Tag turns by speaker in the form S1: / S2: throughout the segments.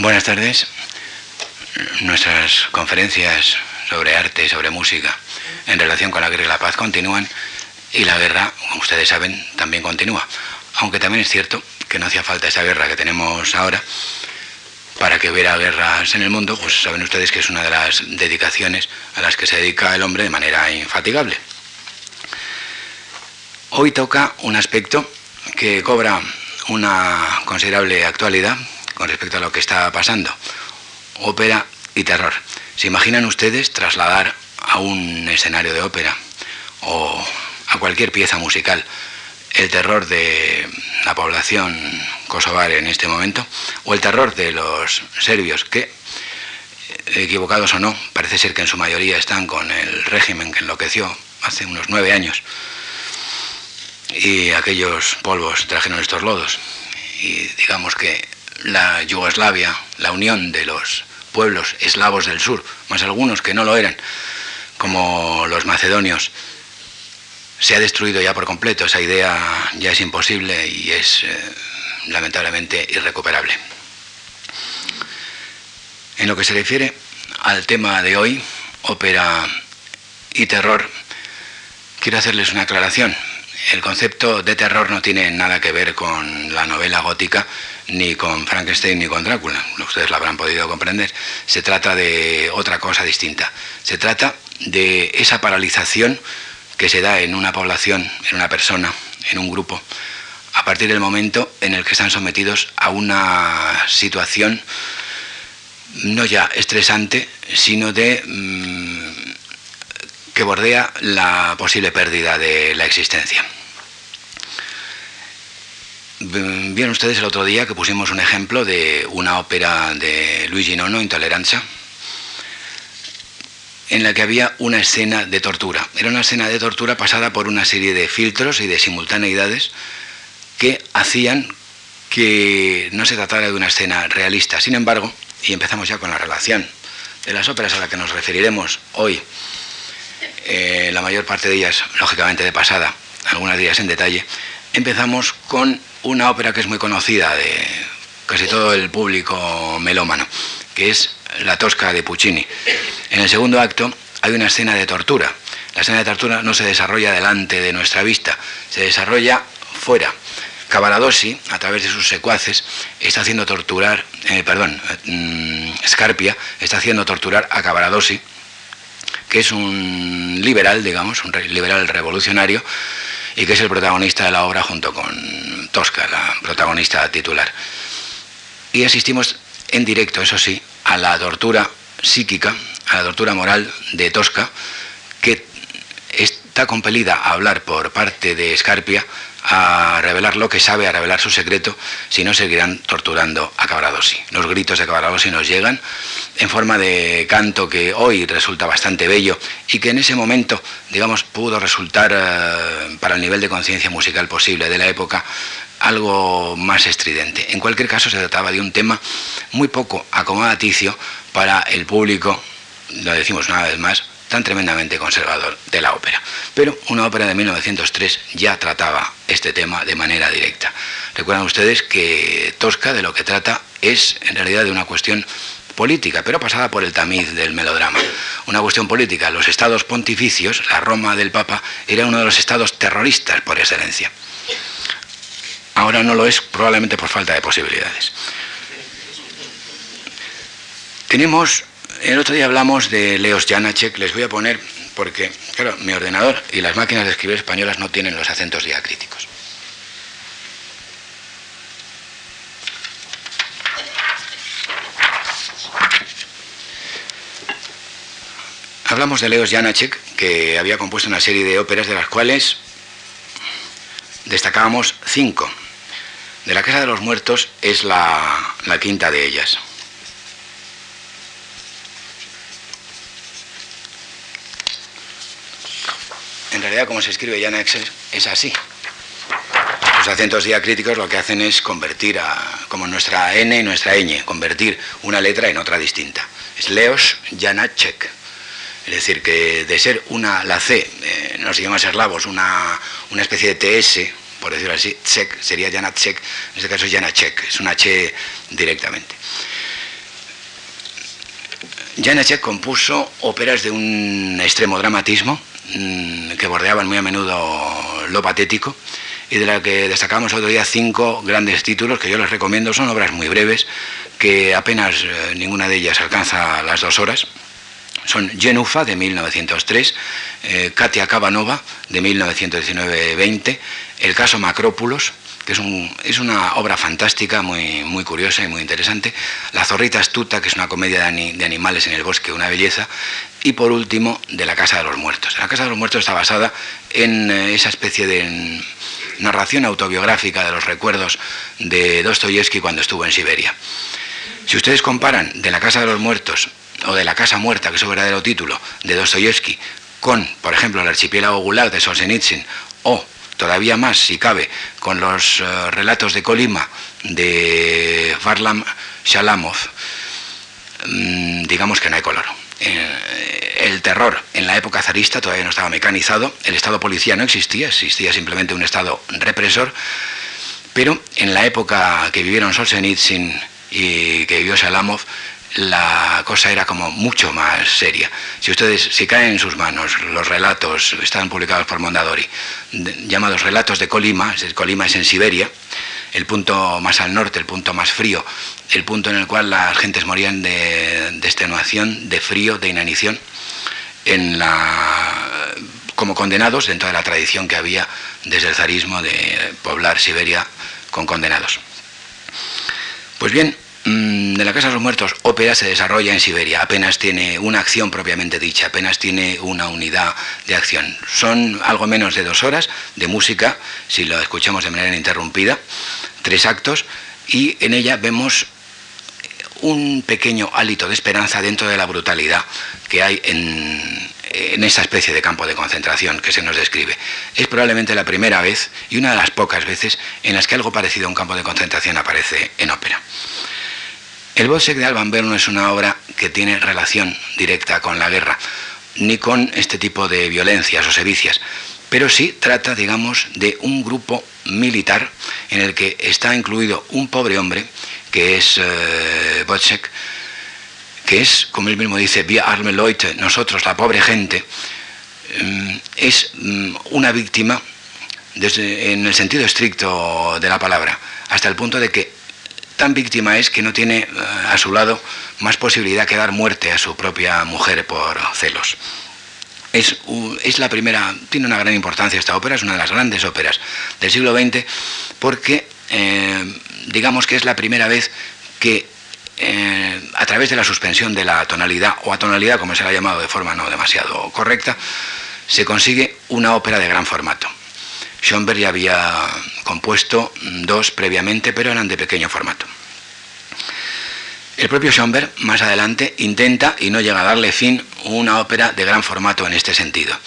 S1: Buenas tardes. Nuestras conferencias sobre arte, y sobre música, en relación con la guerra y la paz continúan y la guerra, como ustedes saben, también continúa. Aunque también es cierto que no hacía falta esa guerra que tenemos ahora para que hubiera guerras en el mundo, pues saben ustedes que es una de las dedicaciones a las que se dedica el hombre de manera infatigable. Hoy toca un aspecto que cobra una considerable actualidad con respecto a lo que está pasando. Ópera y terror. ¿Se imaginan ustedes trasladar a un escenario de ópera o a cualquier pieza musical el terror de la población kosovar en este momento o el terror de los serbios que, equivocados o no, parece ser que en su mayoría están con el régimen que enloqueció hace unos nueve años y aquellos polvos trajeron estos lodos. Y digamos que la Yugoslavia, la unión de los pueblos eslavos del sur, más algunos que no lo eran, como los macedonios, se ha destruido ya por completo. Esa idea ya es imposible y es eh, lamentablemente irrecuperable. En lo que se refiere al tema de hoy, ópera y terror, quiero hacerles una aclaración. El concepto de terror no tiene nada que ver con la novela gótica, ni con Frankenstein, ni con Drácula. Ustedes lo habrán podido comprender. Se trata de otra cosa distinta. Se trata de esa paralización que se da en una población, en una persona, en un grupo, a partir del momento en el que están sometidos a una situación no ya estresante, sino de mm, que bordea la posible pérdida de la existencia. Vieron ustedes el otro día que pusimos un ejemplo de una ópera de Luigi Nono, Intolerancia, en la que había una escena de tortura. Era una escena de tortura pasada por una serie de filtros y de simultaneidades que hacían que no se tratara de una escena realista. Sin embargo, y empezamos ya con la relación de las óperas a las que nos referiremos hoy, eh, la mayor parte de ellas, lógicamente de pasada, algunas de ellas en detalle, empezamos con una ópera que es muy conocida de casi todo el público melómano, que es La Tosca de Puccini. En el segundo acto hay una escena de tortura. La escena de tortura no se desarrolla delante de nuestra vista, se desarrolla fuera. Cavaradossi, a través de sus secuaces, está haciendo torturar, eh, perdón, mm, Scarpia está haciendo torturar a Cavaradossi, que es un liberal, digamos, un liberal revolucionario, y que es el protagonista de la obra junto con Tosca, la protagonista titular. Y asistimos en directo, eso sí, a la tortura psíquica, a la tortura moral de Tosca, que está compelida a hablar por parte de Scarpia a revelar lo que sabe, a revelar su secreto, si no seguirán torturando a Cavaradossi. Los gritos de Cavaradossi nos llegan en forma de canto que hoy resulta bastante bello y que en ese momento, digamos, pudo resultar eh, para el nivel de conciencia musical posible de la época algo más estridente. En cualquier caso, se trataba de un tema muy poco acomodaticio para el público, lo decimos una vez más, tan tremendamente conservador de la ópera. Pero una ópera de 1903 ya trataba este tema de manera directa. Recuerdan ustedes que Tosca de lo que trata es en realidad de una cuestión política, pero pasada por el tamiz del melodrama. Una cuestión política. Los estados pontificios, la Roma del Papa, era uno de los estados terroristas por excelencia. Ahora no lo es probablemente por falta de posibilidades. Tenemos el otro día hablamos de Leos Janacek, les voy a poner, porque, claro, mi ordenador y las máquinas de escribir españolas no tienen los acentos diacríticos. Hablamos de Leos Janacek, que había compuesto una serie de óperas de las cuales destacábamos cinco. De la Casa de los Muertos es la, la quinta de ellas. Realidad como se escribe ya en es así. Los acentos diacríticos lo que hacen es convertir a, como nuestra N y nuestra ñ, convertir una letra en otra distinta. Es Leos Janacek. Es decir, que de ser una, la C, eh, nos llama eslavos, una, una especie de TS, por decirlo así, Czech, sería Janacek, en este caso Janacek, es una H directamente. Janacek compuso óperas de un extremo dramatismo que bordeaban muy a menudo lo patético y de la que destacamos otro día cinco grandes títulos que yo les recomiendo. Son obras muy breves, que apenas eh, ninguna de ellas alcanza las dos horas. Son Genufa de 1903, eh, Katia Kavanova de 1919-20, El caso Macrópulos, que es, un, es, una obra fantástica, muy, muy curiosa y muy interesante. La zorrita astuta, que es una comedia de, animales en el bosque, una belleza. Y por último, de La Casa de los Muertos. La Casa de los Muertos está basada en eh, esa especie de narración autobiográfica de los recuerdos de Dostoyevsky cuando estuvo en Siberia. Si ustedes comparan de la Casa de los Muertos o de la Casa Muerta, que es su verdadero título, de Dostoyevsky, con, por ejemplo, el archipiélago Gulag de Solzhenitsyn, o todavía más, si cabe, con los uh, relatos de Colima de Varlam Shalamov, mmm, digamos que no hay color. Eh, el terror. En la época zarista todavía no estaba mecanizado, el Estado policía no existía, existía simplemente un Estado represor, pero en la época que vivieron Solzhenitsyn y que vivió Salamov, la cosa era como mucho más seria. Si ustedes, si caen en sus manos los relatos, están publicados por Mondadori, llamados relatos de Colima, Colima es en Siberia, el punto más al norte, el punto más frío, el punto en el cual las gentes morían de, extenuación, de frío, de inanición, como condenados dentro de la tradición que había desde el zarismo de poblar Siberia con condenados. Pues bien, mm, de la Casa de los Muertos, ópera se desarrolla en Siberia, apenas tiene una acción propiamente dicha, apenas tiene una unidad de acción. Son algo menos de dos horas de música, si lo escuchamos de manera interrumpida, tres actos, y en ella vemos un pequeño hálito de esperanza dentro de la brutalidad que hay en, en esa especie de campo de concentración que se nos describe. Es probablemente la primera vez y una de las pocas veces en las que algo parecido a un campo de concentración aparece en ópera. El Bossek de Alban Berno es una obra que tiene relación directa con la guerra, ni con este tipo de violencias o sevicias, pero sí trata, digamos, de un grupo militar en el que está incluido un pobre hombre, que es eh, que es, como él mismo dice, via arme nosotros, la pobre gente, mm, es mm, una víctima desde, en el sentido estricto de la palabra, hasta el punto de que tan víctima es que no tiene eh, a su lado más posibilidad que dar muerte a su propia mujer por celos. Es, la primera, tiene una gran importancia esta ópera, es una de las grandes óperas del siglo XX, porque eh, digamos que es la primera vez que eh, a través de la suspensión de la tonalidad, o a tonalidad como se la ha llamado de forma no demasiado correcta, se consigue una ópera de gran formato. Schoenberg ya había compuesto dos previamente, pero eran de pequeño formato. El propio Schoenberg, más adelante, intenta y no llega a darle fin una ópera de gran formato en este sentido.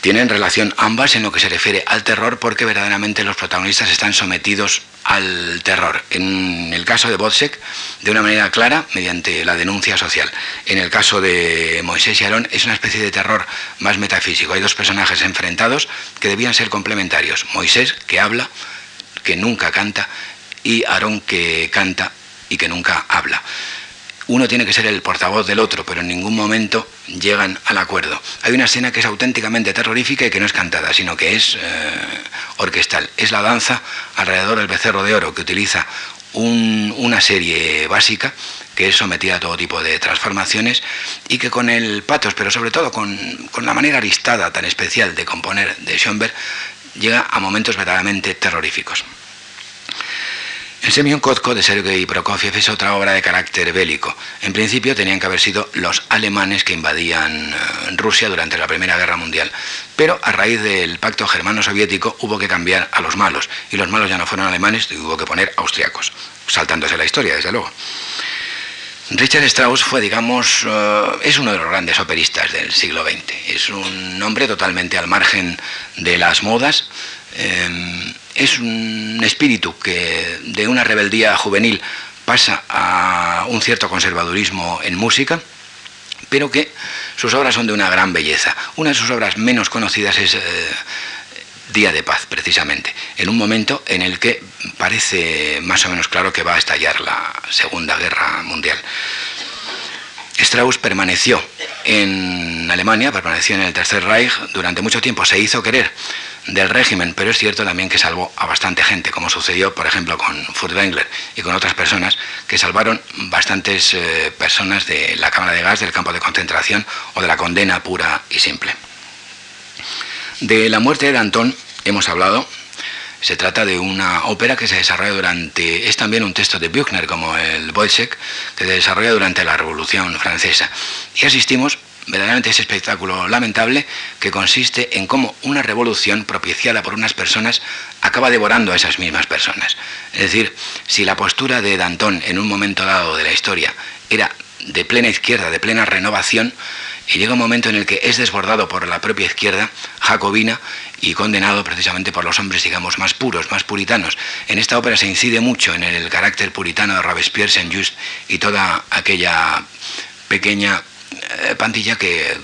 S1: Tienen relación ambas en lo que se refiere al terror porque verdaderamente los protagonistas están sometidos al terror. En el caso de Botzek, de una manera clara, mediante la denuncia social. En el caso de Moisés y Aarón, es una especie de terror más metafísico. Hay dos personajes enfrentados que debían ser complementarios. Moisés, que habla, que nunca canta, y Aarón, que canta y que nunca habla uno tiene que ser el portavoz del otro, pero en ningún momento llegan al acuerdo. Hay una escena que es auténticamente terrorífica y que no es cantada, sino que es eh, orquestal. Es la danza alrededor del becerro de oro, que utiliza una serie básica que es sometida a todo tipo de transformaciones y que con el patos, pero sobre todo con, con la manera aristada tan especial de componer de Schoenberg, llega a momentos verdaderamente terroríficos. El Semyon Kotko de Sergei Prokofiev es otra obra de carácter bélico. En principio tenían que haber sido los alemanes que invadían eh, Rusia durante la Primera Guerra Mundial, pero a raíz del pacto germano-soviético hubo que cambiar a los malos, y los malos ya no fueron alemanes, y hubo que poner austriacos, saltándose la historia, desde luego. Richard Strauss fue, digamos, eh, es uno de los grandes operistas del siglo XX. Es un hombre totalmente al margen de las modas. Eh, es un espíritu que de una rebeldía juvenil pasa a un cierto conservadurismo en música, pero que sus obras son de una gran belleza. Una de sus obras menos conocidas es eh, Día de Paz, precisamente, en un momento en el que parece más o menos claro que va a estallar la Segunda Guerra Mundial. Strauss permaneció en Alemania, permaneció en el Tercer Reich durante mucho tiempo, se hizo querer del régimen, pero es cierto también que salvó a bastante gente, como sucedió, por ejemplo, con Furtwängler y con otras personas, que salvaron bastantes eh, personas de la cámara de gas, del campo de concentración o de la condena pura y simple. De la muerte de Danton hemos hablado. Se trata de una ópera que se desarrolla durante, es también un texto de Büchner como el Wojciech, que se desarrolla durante la Revolución Francesa. Y asistimos verdaderamente ese espectáculo lamentable que consiste en cómo una revolución propiciada por unas personas acaba devorando a esas mismas personas. Es decir, si la postura de Danton en un momento dado de la historia era de plena izquierda, de plena renovación, y llega un momento en el que es desbordado por la propia izquierda jacobina y condenado precisamente por los hombres, digamos, más puros, más puritanos. En esta ópera se incide mucho en el carácter puritano de Robespierre, Saint-Just y toda aquella pequeña eh, Pantilla que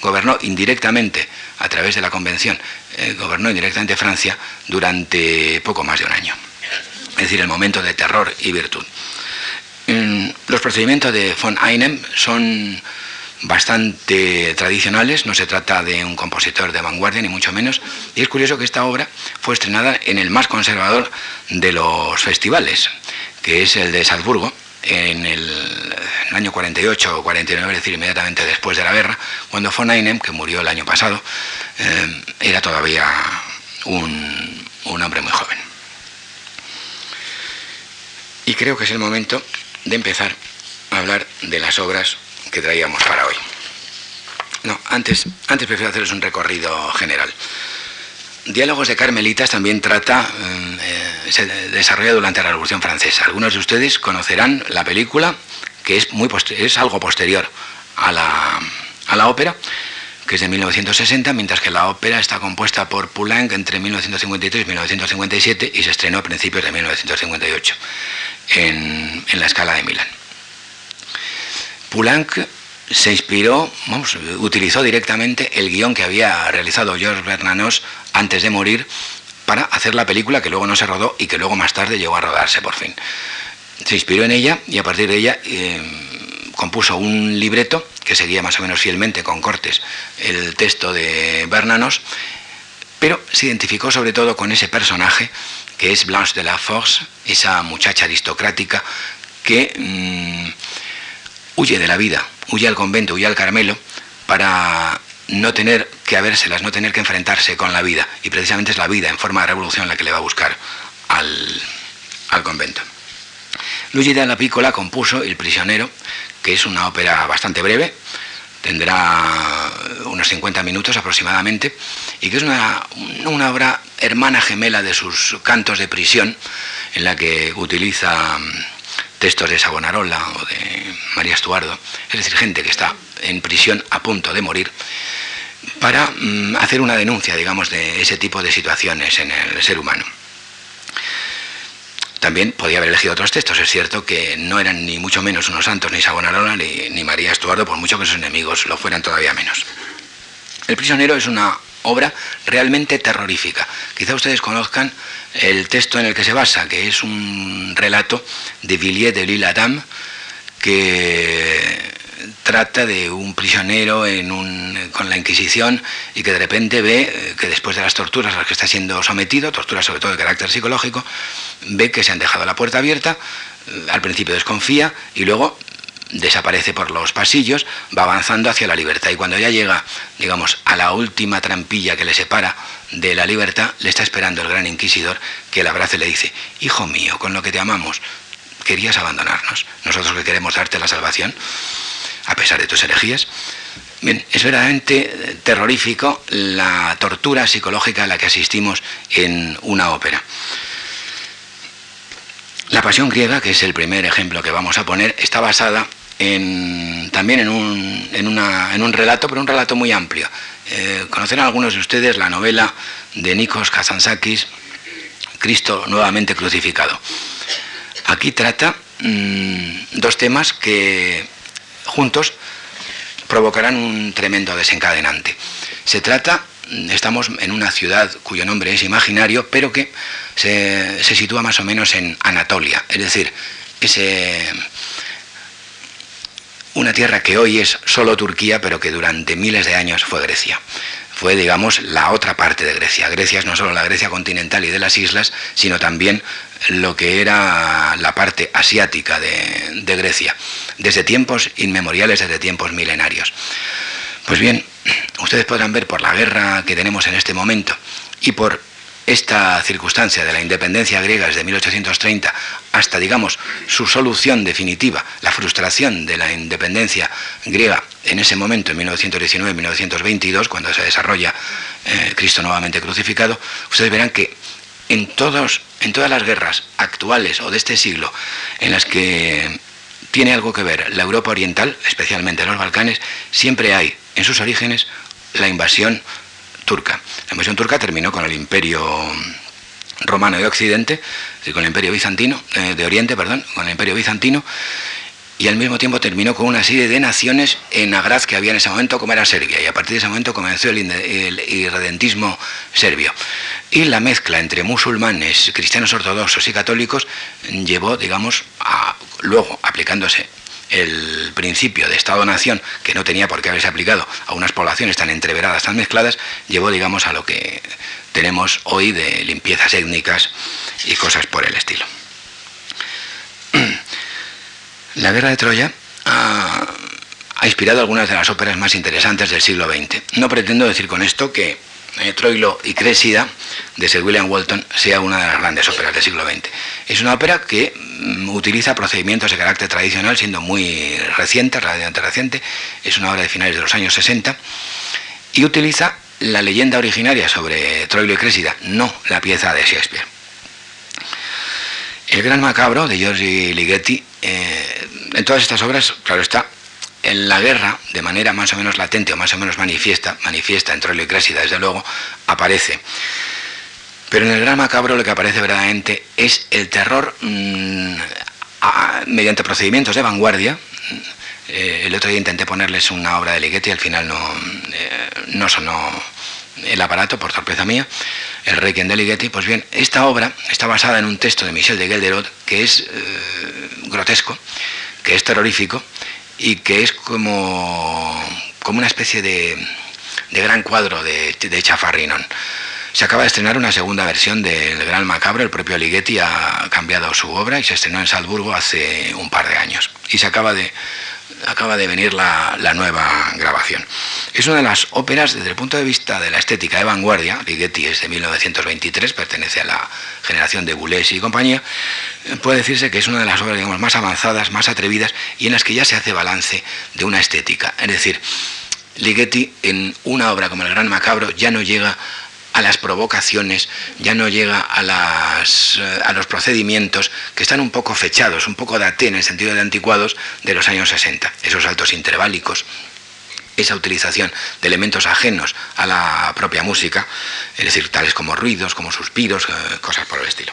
S1: gobernó indirectamente a través de la convención, eh, gobernó indirectamente Francia durante poco más de un año. Es decir, el momento de terror y virtud. los procedimientos de von Einem son bastante tradicionales, no se trata de un compositor de vanguardia ni mucho menos, y es curioso que esta obra fue estrenada en el más conservador de los festivales, que es el de Salzburgo, en el, año 48 o 49, es decir, inmediatamente después de la guerra, cuando von Einem, que murió el año pasado, eh, era todavía un, hombre muy joven. Y creo que es el momento de empezar a hablar de las obras que traíamos para hoy. No, antes, antes prefiero haceros un recorrido general. Diálogos de Carmelitas también trata, eh, se desarrolla durante la Revolución Francesa. Algunos de ustedes conocerán la película, que es, muy algo posterior a la, ópera, que es de 1960, mientras que la ópera está compuesta por Poulenc entre 1953 y 1957 y se estrenó a principios de 1958 en, la escala de Milán. Poulenc se inspiró, vamos, utilizó directamente el guion que había realizado George Bernanos antes de morir para hacer la película que luego no se rodó y que luego más tarde llegó a rodarse por fin. Se inspiró en ella y a partir de ella eh, compuso un libreto que seguía más o menos fielmente con cortes el texto de Bernanos, pero se identificó sobre todo con ese personaje que es Blanche de la Force, esa muchacha aristocrática que mm, huye de la vida, huye al convento, huye al Carmelo, para no tener que habérselas, no tener que enfrentarse con la vida. Y precisamente es la vida en forma de revolución la que le va a buscar al, al convento. Luigi la Piccola compuso El prisionero, que es una ópera bastante breve, tendrá unos 50 minutos aproximadamente, y que es una, una obra hermana gemela de sus cantos de prisión, en la que utiliza textos de Savonarola o de María Estuardo, es decir, gente que está en prisión a punto de morir, para mm, hacer una denuncia, digamos, de ese tipo de situaciones en el ser humano. También podía haber elegido otros textos, es cierto que no eran ni mucho menos unos santos, ni Savonarola, ni, ni María Estuardo, por mucho que sus enemigos lo fueran todavía menos. El prisionero es una obra realmente terrorífica. Quizá ustedes conozcan el texto en el que se basa, que es un relato de Villiers de l'Isle Adam, que trata de un prisionero con la Inquisición y que de repente ve eh, que después de las torturas a las que está siendo sometido, torturas sobre todo de carácter psicológico, ve que se han dejado la puerta abierta, al principio desconfía y luego desaparece por los pasillos, va avanzando hacia la libertad y cuando ya llega, digamos, a la última trampilla que le separa de la libertad, le está esperando el gran inquisidor que le abraza y le dice, Hijo mío, con lo que te amamos, querías abandonarnos, nosotros que queremos darte la salvación, a pesar de tus herejías. Bien, es verdaderamente terrorífico la tortura psicológica a la que asistimos en una ópera. La pasión griega, que es el primer ejemplo que vamos a poner, está basada también en un, en, un, relato, pero un relato muy amplio. Eh, conocerán algunos de ustedes la novela de Nikos Kazantzakis, Cristo nuevamente crucificado. Aquí trata mm, dos temas que juntos provocarán un tremendo desencadenante. Se trata, estamos en una ciudad cuyo nombre es imaginario, pero que se, se sitúa más o menos en Anatolia, es decir, ese una tierra que hoy es solo Turquía, pero que durante miles de años fue Grecia. Fue, digamos, la otra parte de Grecia. Grecia es no solo la Grecia continental y de las islas, sino también lo que era la parte asiática de, de Grecia, desde tiempos inmemoriales, desde tiempos milenarios. Pues bien, ustedes podrán ver por la guerra que tenemos en este momento y por esta circunstancia de la independencia griega desde 1830 hasta, digamos, su solución definitiva, la frustración de la independencia griega en ese momento, en 1919-1922, cuando se desarrolla eh, Cristo nuevamente crucificado, ustedes verán que en, todos, en todas las guerras actuales o de este siglo en las que tiene algo que ver la Europa Oriental, especialmente los Balcanes, siempre hay en sus orígenes la invasión turca. La invasión turca terminó con el imperio romano de Occidente, con el imperio bizantino, eh, de Oriente, perdón, con el imperio bizantino, y al mismo tiempo terminó con una serie de naciones en Agraz que había en ese momento, como era Serbia, y a partir de ese momento comenzó el, irredentismo serbio. Y la mezcla entre musulmanes, cristianos ortodoxos y católicos llevó, digamos, a, luego aplicándose el principio de Estado-Nación, que no tenía por qué haberse aplicado a unas poblaciones tan entreveradas, tan mezcladas, llevó, digamos, a lo que tenemos hoy de limpiezas étnicas y cosas por el estilo. La guerra de Troya ha, inspirado algunas de las óperas más interesantes del siglo XX. No pretendo decir con esto que Troilo y Crésida de Sir William Walton sea una de las grandes óperas del siglo XX. Es una ópera que mm, utiliza procedimientos de carácter tradicional, siendo muy reciente, relativamente reciente, es una obra de finales de los años 60, y utiliza la leyenda originaria sobre Troilo y Crésida, no la pieza de Shakespeare. El Gran Macabro de Giorgi Ligeti, eh, en todas estas obras, claro está, en la guerra, de manera más o menos latente o más o menos manifiesta, manifiesta en Troilo y Crésida, desde luego, aparece. Pero en el Gran Macabro lo que aparece verdaderamente es el terror mm, mediante procedimientos de vanguardia. Eh, el otro día intenté ponerles una obra de Ligeti y al final no, eh, no sonó el aparato, por sorpresa mía, el Requiem de Ligeti. Pues bien, esta obra está basada en un texto de Michel de Gelderot que es eh, grotesco, que es terrorífico y que es como, como una especie de, de gran cuadro de, de Chafarrinon. Se acaba de estrenar una segunda versión del Gran Macabro, el propio Ligeti ha cambiado su obra y se estrenó en Salzburgo hace un par de años. Y se acaba de, acaba de venir la, nueva grabación. Es una de las óperas desde el punto de vista de la estética de vanguardia, Ligeti es de 1923, pertenece a la generación de Boulez y compañía, puede decirse que es una de las obras más avanzadas, más atrevidas y en las que ya se hace balance de una estética. Es decir, Ligeti en una obra como El Gran Macabro ya no llega a las provocaciones, ya no llega a, las, eh, a los procedimientos que están un poco fechados, un poco daté en el sentido de anticuados de los años 60, esos saltos interválicos, esa utilización de elementos ajenos a la propia música, es decir, tales como ruidos, como suspiros, eh, cosas por el estilo.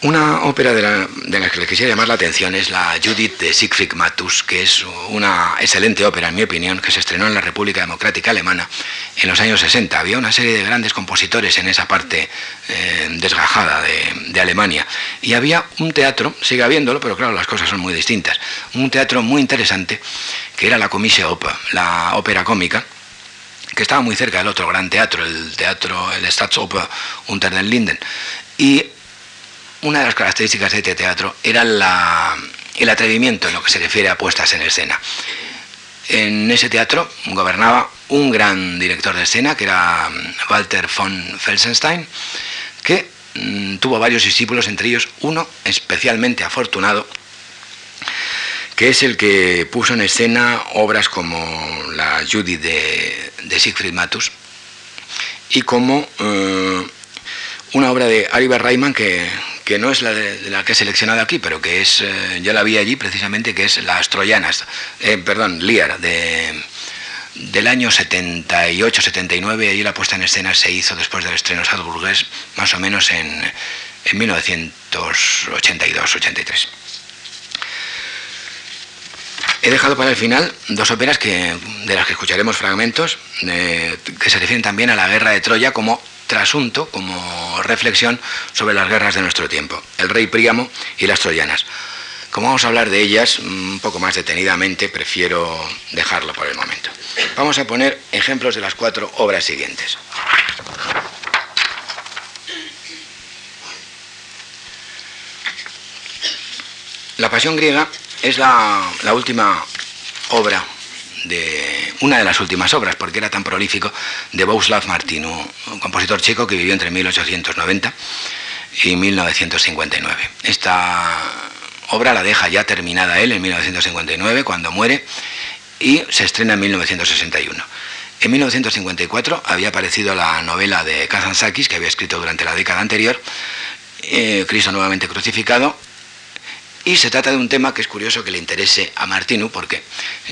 S1: Una ópera de la, que les quisiera llamar la atención es la Judith de Siegfried Matus, que es una excelente ópera, en mi opinión, que se estrenó en la República Democrática Alemana en los años 60. Había una serie de grandes compositores en esa parte eh, desgajada de, Alemania. Y había un teatro, sigue habiéndolo, pero claro, las cosas son muy distintas. Un teatro muy interesante, que era la Comisie Oper, la ópera cómica, que estaba muy cerca del otro gran teatro, el teatro, el Staatsoper Unter den Linden. Y una de las características de este teatro era el atrevimiento en lo que se refiere a puestas en escena. En ese teatro gobernaba un gran director de escena, que era mm, Walter von Felsenstein, que mm, tuvo varios discípulos, entre ellos uno especialmente afortunado, que es el que puso en escena obras como la Judy de, Siegfried Matus y como eh, una obra de Ariver Reimann que, que no es la, que he seleccionado aquí, pero que es, eh, ya la vi allí precisamente, que es Las Troyanas, eh, perdón, Lear, de, del año 78-79, allí la puesta en escena se hizo después del estreno Salzburgués, más o menos en, en 1982-83. He dejado para el final dos óperas que, de las que escucharemos fragmentos, que se refieren también a la guerra de Troya como trasunto, como reflexión sobre las guerras de nuestro tiempo, el rey Príamo y las troyanas. como vamos a hablar de ellas un poco más detenidamente, prefiero dejarlo por el momento. Vamos a poner ejemplos de las cuatro obras siguientes. La Pasión griega es la, última obra de una de las últimas obras, porque era tan prolífico, de Bohuslav Martinu, un compositor checo que vivió entre 1890 y 1959. Esta obra la deja ya terminada él en 1959, cuando muere, y se estrena en 1961. En 1954 había aparecido la novela de Kazantzakis, que había escrito durante la década anterior, eh, Cristo nuevamente crucificado, y se trata de un tema que es curioso que le interese a Martinu, porque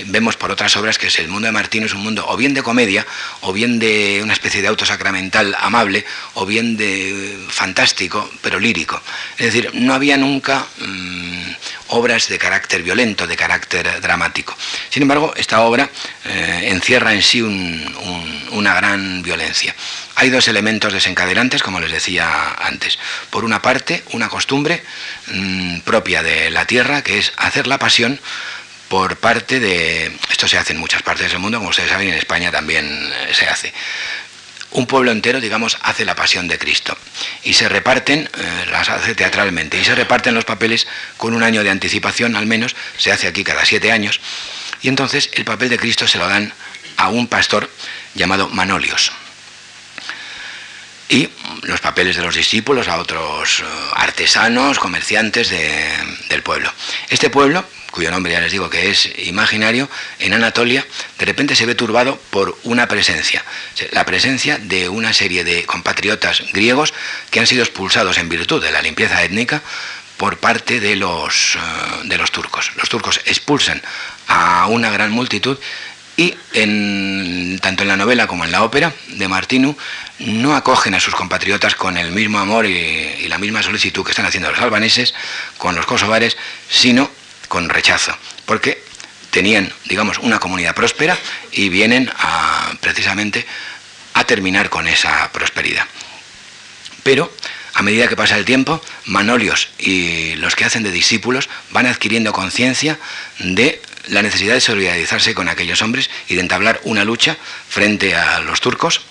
S1: vemos por otras obras que es el mundo de Martinu es un mundo o bien de comedia, o bien de una especie de auto sacramental amable, o bien de fantástico, pero lírico. Es decir, no había nunca mm, obras de carácter violento, de carácter dramático. Sin embargo, esta obra eh, encierra en sí una gran violencia. Hay dos elementos desencadenantes, como les decía antes. Por una parte, una costumbre mm, propia de la tierra, que es hacer la pasión por parte de... Esto se hace en muchas partes del mundo, como ustedes saben, en España también eh, se hace. Un pueblo entero, digamos, hace la pasión de Cristo. Y se reparten, eh, las hace teatralmente, y se reparten los papeles con un año de anticipación al menos, se hace aquí cada siete años, y entonces el papel de Cristo se lo dan a un pastor llamado Manolios. Y los papeles de los discípulos a otros eh, artesanos, comerciantes del pueblo. Este pueblo, cuyo nombre ya les digo que es imaginario, en Anatolia, de repente se ve turbado por una presencia, la presencia de una serie de compatriotas griegos que han sido expulsados en virtud de la limpieza étnica por parte de los, eh, de los turcos. Los turcos expulsan a una gran multitud y tanto en la novela como en la ópera de Martinu no acogen a sus compatriotas con el mismo amor y, la misma solicitud que están haciendo los albaneses con los kosovares, sino con rechazo, porque tenían, digamos, una comunidad próspera y vienen a, precisamente a terminar con esa prosperidad. Pero a medida que pasa el tiempo, Manolios y los que hacen de discípulos van adquiriendo conciencia de la necesidad de solidarizarse con aquellos hombres y de entablar una lucha frente a los turcos.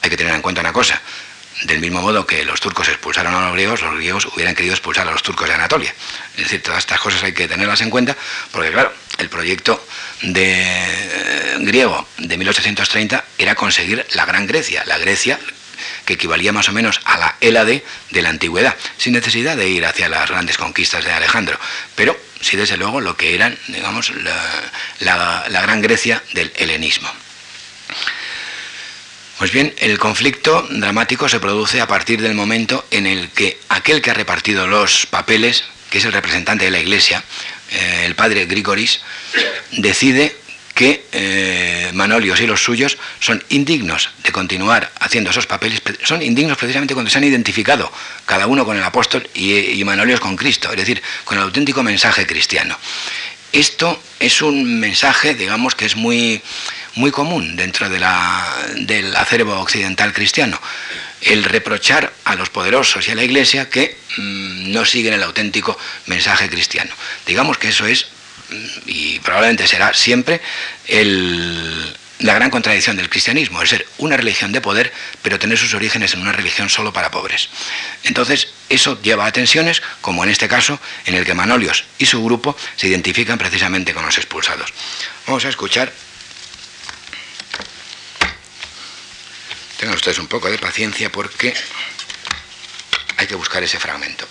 S1: Hay que tener en cuenta una cosa, del mismo modo que los turcos expulsaron a los griegos, los griegos hubieran querido expulsar a los turcos de Anatolia. Es decir, todas estas cosas hay que tenerlas en cuenta, porque claro, el proyecto de eh, griego de 1830 era conseguir la Gran Grecia, la Grecia que equivalía más o menos a la Hélade de la antigüedad, sin necesidad de ir hacia las grandes conquistas de Alejandro. Pero sí desde luego lo que eran, digamos, la, Gran Grecia del helenismo. Pues bien, el conflicto dramático se produce a partir del momento en el que aquel que ha repartido los papeles, que es el representante de la Iglesia, eh, el padre Grigoris, decide que eh, Manolios y los suyos son indignos de continuar haciendo esos papeles, son indignos precisamente cuando se han identificado cada uno con el apóstol y, Manolios con Cristo, es decir, con el auténtico mensaje cristiano. Esto es un mensaje, digamos, que es muy, muy común dentro de del acervo occidental cristiano. El reprochar a los poderosos y a la iglesia que mm, no siguen el auténtico mensaje cristiano. Digamos que eso es y probablemente será siempre la gran contradicción del cristianismo, es ser una religión de poder, pero tener sus orígenes en una religión solo para pobres. Entonces, eso lleva a tensiones, como en este caso, en el que Manolios y su grupo se identifican precisamente con los expulsados. Vamos a escuchar. Tengan ustedes un poco de paciencia porque hay que buscar ese fragmento.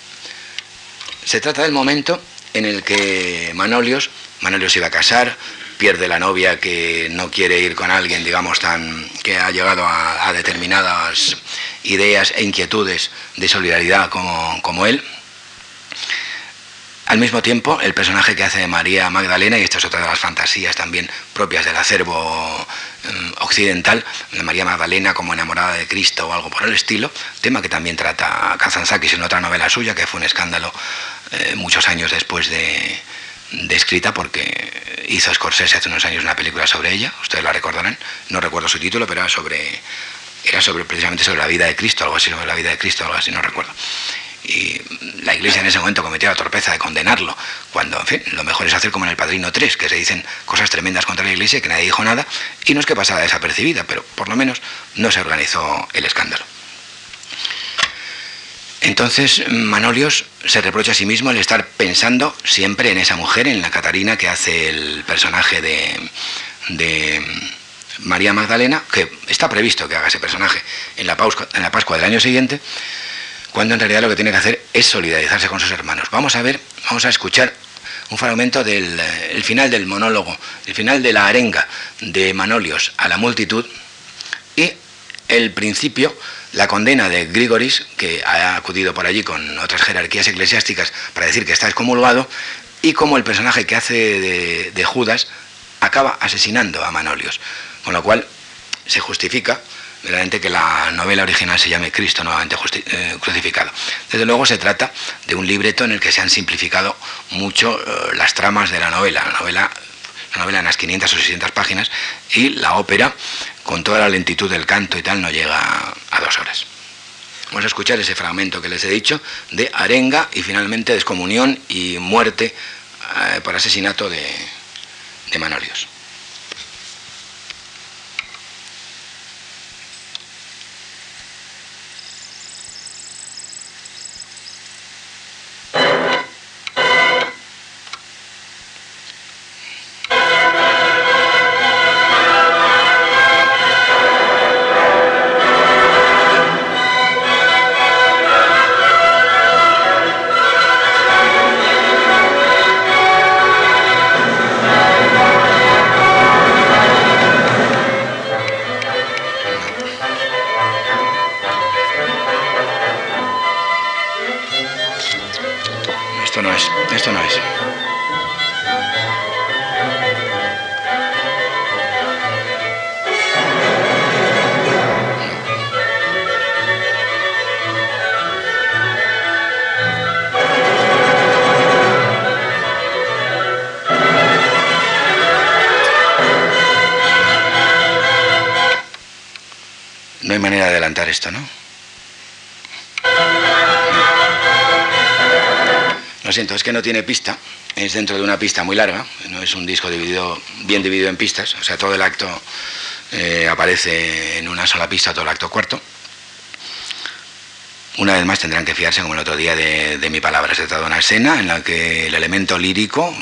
S1: Se trata del momento en el que Manolios, Manolios iba a casar, pierde la novia que no quiere ir con alguien, digamos, tan que ha llegado a, determinadas ideas e inquietudes de solidaridad como, como, él. Al mismo tiempo, el personaje que hace María Magdalena, y esta es otra de las fantasías también propias del acervo mm, occidental, de María Magdalena como enamorada de Cristo o algo por el estilo, tema que también trata Kazantzakis en otra novela suya, que fue un escándalo eh, muchos años después de, escrita, porque hizo Scorsese hace unos años una película sobre ella, ustedes la recordarán, no recuerdo su título, pero era sobre, era sobre precisamente sobre la vida de Cristo, algo así, sobre la vida de Cristo, algo así, no recuerdo. Y la Iglesia en ese momento cometió la torpeza de condenarlo, cuando, en fin, lo mejor es hacer como en el Padrino 3, que se dicen cosas tremendas contra la Iglesia que nadie dijo nada, y no es que pasara desapercibida, pero por lo menos no se organizó el escándalo. Entonces Manolios se reprocha a sí mismo el estar pensando siempre en esa mujer, en la Catarina que hace el personaje de, de María Magdalena, que está previsto que haga ese personaje en la, en la Pascua del año siguiente, cuando en realidad lo que tiene que hacer es solidarizarse con sus hermanos. Vamos a ver, vamos a escuchar un fragmento del final del monólogo, el final de la arenga de Manolios a la multitud y el principio, la condena de Grigoris, que ha acudido por allí con otras jerarquías eclesiásticas para decir que está excomulgado, y como el personaje que hace de, de Judas acaba asesinando a Manolios. Con lo cual se justifica verdaderamente que la novela original se llame Cristo nuevamente eh, crucificado. Desde luego se trata de un libreto en el que se han simplificado mucho eh, las tramas de la novela. La novela, la novela en las 500 o 600 páginas y la ópera, con toda la lentitud del canto y tal, no llega a dos horas. Vamos a escuchar ese fragmento que les he dicho de arenga y finalmente descomunión y muerte eh, por asesinato de, de Manolios. Es que no tiene pista, es dentro de una pista muy larga, no es un disco dividido, bien dividido en pistas, o sea, todo el acto eh, aparece en una sola pista, todo el acto cuarto. Una vez más tendrán que fiarse, como el otro día, de, mi palabra. Se trata una escena en la que el elemento lírico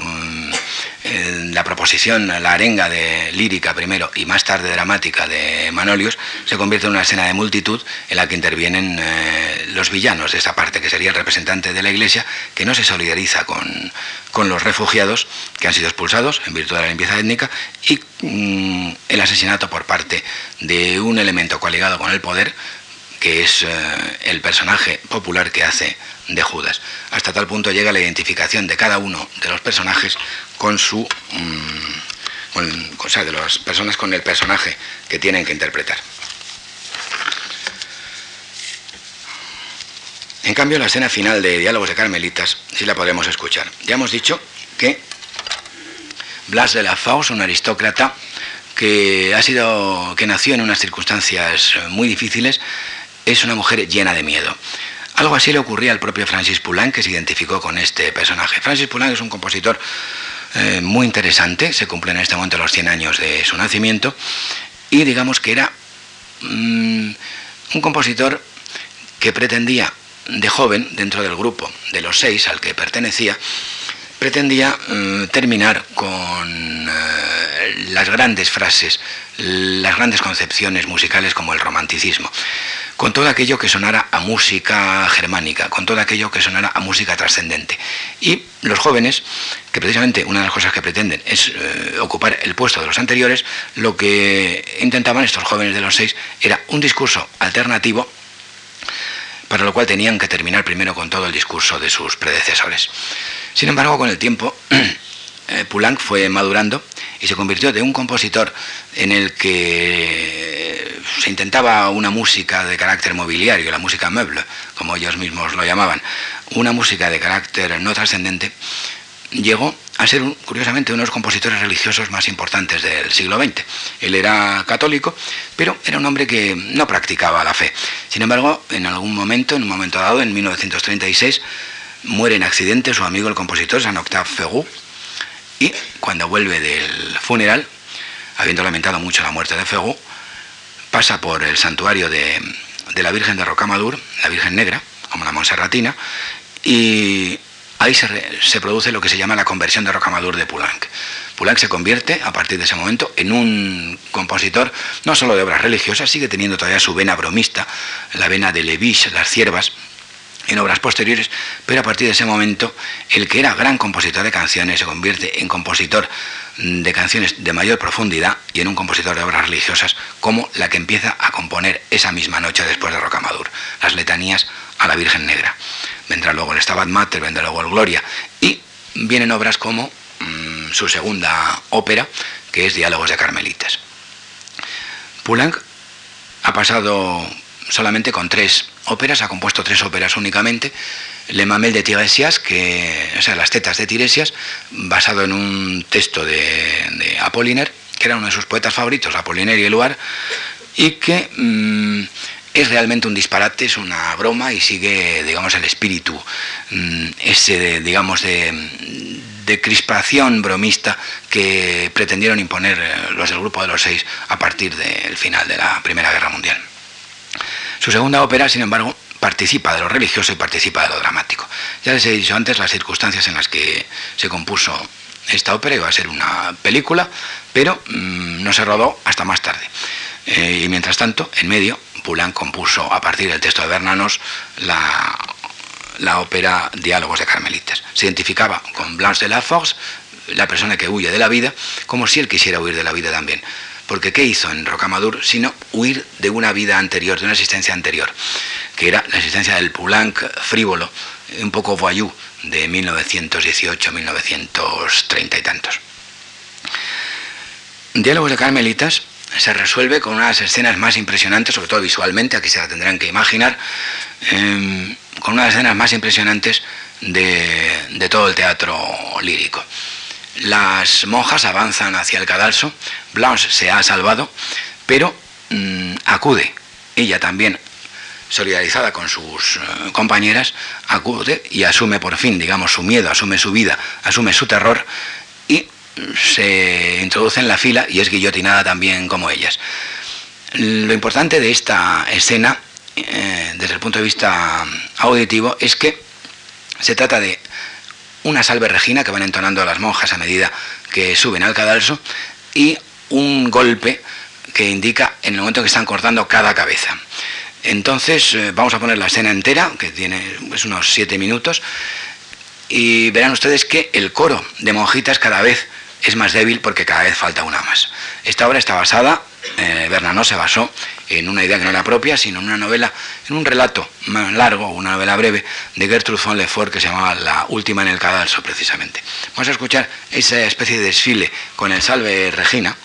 S1: la proposición, la arenga de lírica primero y más tarde dramática de Manolios, se convierte en una escena de multitud en la que intervienen eh, los villanos de esa parte, que sería el representante de la Iglesia, que no se solidariza con, los refugiados que han sido expulsados en virtud de la limpieza étnica y mm, el asesinato por parte de un elemento coaligado con el poder, que es eh, el personaje popular que hace de Judas. Hasta tal punto llega la identificación de cada uno de los personajes con su... Mm, o sea, de las personas con el personaje que tienen que interpretar. En cambio, la escena final de Diálogos de Carmelitas sí la podemos escuchar. Ya hemos dicho que Blas de la Faus, un aristócrata que ha sido que nació en unas circunstancias muy difíciles, es una mujer llena de miedo. Algo así le ocurría al propio Francis Poulenc, que se identificó con este personaje. Francis Poulenc es un compositor eh, muy interesante, se cumplen en este momento los 100 años de su nacimiento, y digamos que era mm, un compositor que pretendía, de joven, dentro del grupo de los seis al que pertenecía, pretendía mm, terminar con eh, las grandes frases, las grandes concepciones musicales como el romanticismo con todo aquello que sonara a música germánica, con todo aquello que sonara a música trascendente. Y los jóvenes, que precisamente una de las cosas que pretenden es eh, ocupar el puesto de los anteriores, lo que intentaban estos jóvenes de los seis era un discurso alternativo, para lo cual tenían que terminar primero con todo el discurso de sus predecesores. Sin embargo, con el tiempo, eh, Poulenc fue madurando y se convirtió de un compositor en el que se intentaba una música de carácter mobiliario, la música meuble, como ellos mismos lo llamaban, una música de carácter no trascendente, llegó a ser, curiosamente, uno de los compositores religiosos más importantes del siglo XX. Él era católico, pero era un hombre que no practicaba la fe. Sin embargo, en algún momento, en un momento dado, en 1936, muere en accidente su amigo el compositor Jean-Octave Ferrou, y cuando vuelve del funeral, habiendo lamentado mucho la muerte de Ferrou, pasa por el santuario de, la Virgen de Rocamadour, la Virgen Negra, como la Monserratina, y ahí se, produce lo que se llama la conversión de Rocamadour de Poulenc. Poulenc se convierte a partir de ese momento en un compositor no solo de obras religiosas, sigue teniendo todavía su vena bromista, la vena de Levis, las ciervas, en obras posteriores, pero a partir de ese momento el que era gran compositor de canciones se convierte en compositor de canciones de mayor profundidad y en un compositor de obras religiosas como la que empieza a componer esa misma noche después de Rocamadour, las letanías a la Virgen Negra. Vendrá luego el Stabat Mater, vendrá luego el Gloria y vienen obras como mm, su segunda ópera, que es Diálogos de Carmelitas. Poulenc ha pasado solamente con tres óperas, ha compuesto tres óperas únicamente. Le Mamel de Tiresias, que, o sea, las tetas de Tiresias, basado en un texto de, de Apollinaire, que era uno de sus poetas favoritos, Apollinaire y Eluard, y que mm, es realmente un disparate, es una broma y sigue, digamos, el espíritu mm, ese, digamos, de, de crispación bromista que pretendieron imponer eh, los del Grupo de los Seis a partir del final de la Primera Guerra Mundial. Su segunda ópera, sin embargo, participa de lo religioso y participa de lo dramático. Ya les he dicho antes las circunstancias en las que se compuso esta ópera, iba a ser una película, pero mm, no se rodó hasta más tarde. Eh, y mientras tanto, en medio, Poulenc compuso a partir del texto de Bernanos la, la ópera Diálogos de Carmelitas. Se identificaba con Blanche de la Force, la persona que huye de la vida, como si él quisiera huir de la vida también. Porque ¿qué hizo en Rocamadour? Sino huir de una vida anterior, de una existencia anterior, que era la existencia del Poulenc frívolo, un poco voyou, de 1918, 1930 y tantos. Diálogos de Carmelitas se resuelve con unas escenas más impresionantes, sobre todo visualmente, aquí se la tendrán que imaginar, em, con unas escenas más impresionantes de, de todo el teatro lírico. Las monjas avanzan hacia el cadalso, Blanche se ha salvado, pero mm, acude, ella también solidarizada con sus eh, compañeras, acude y asume por fin, digamos, su miedo, asume su vida, asume su terror y se introduce en la fila y es guillotinada también como ellas. Lo importante de esta escena, eh, desde el punto de vista auditivo, es que se trata de una salve regina que van entonando las monjas a medida que suben al cadalso y un golpe que indica en el momento que están cortando cada cabeza. Entonces eh, vamos a poner la escena entera, que tiene pues, unos siete minutos, y verán ustedes que el coro de monjitas cada vez es más débil porque cada vez falta una más. Esta obra está basada, eh, Bernanos se basó en una idea que no era propia, sino en una novela, en un relato largo, una novela breve, de Gertrude von Lefort que se llamaba La última en el cadalso, precisamente. Vamos a escuchar esa especie de desfile con el Salve Regina